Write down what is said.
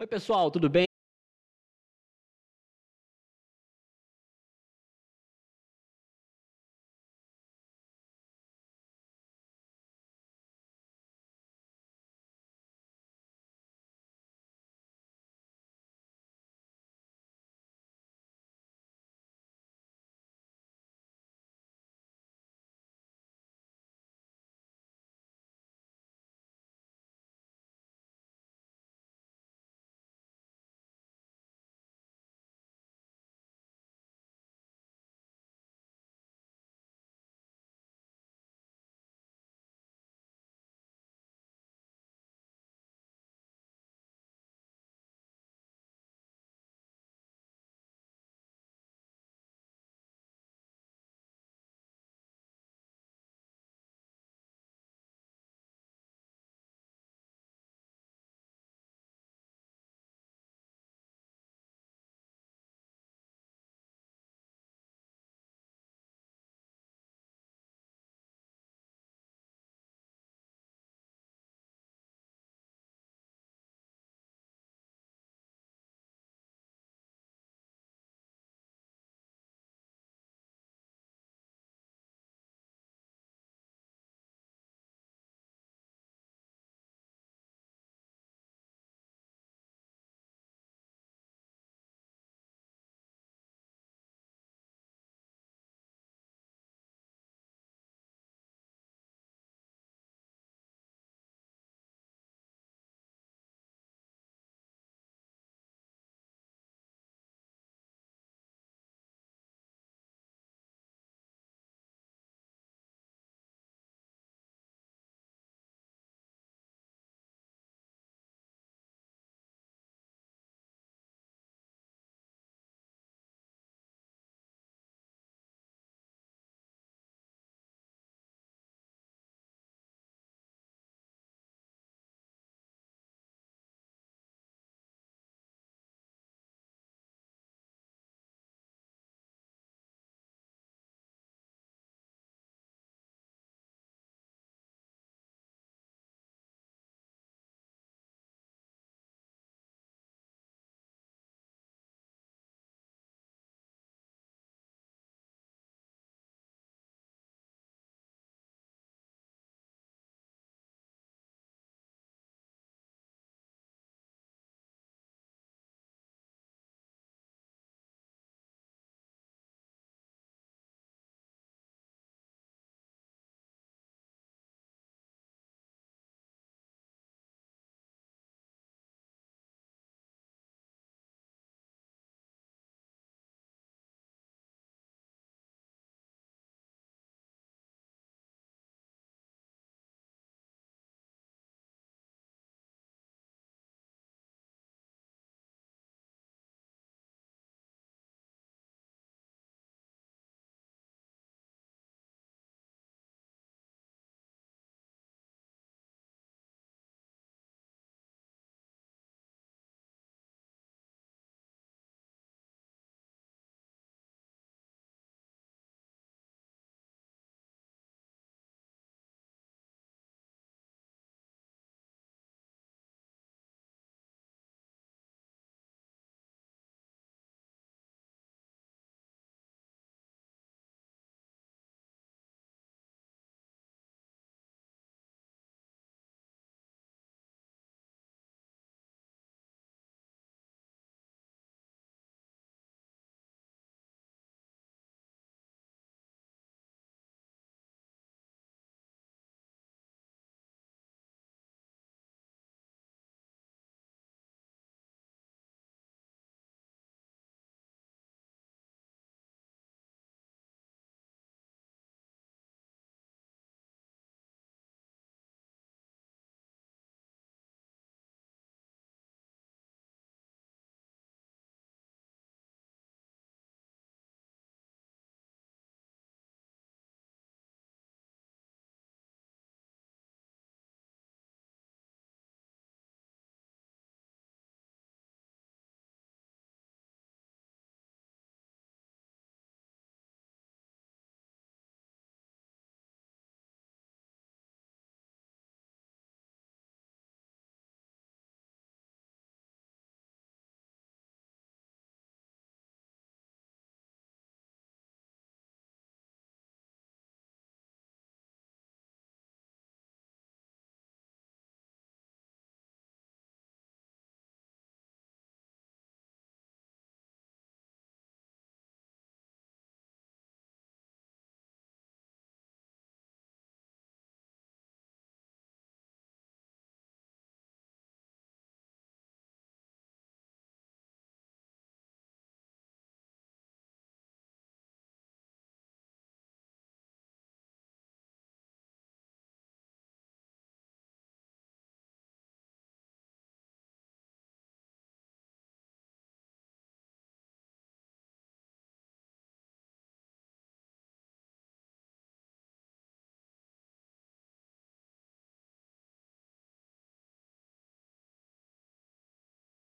Oi, pessoal, tudo bem?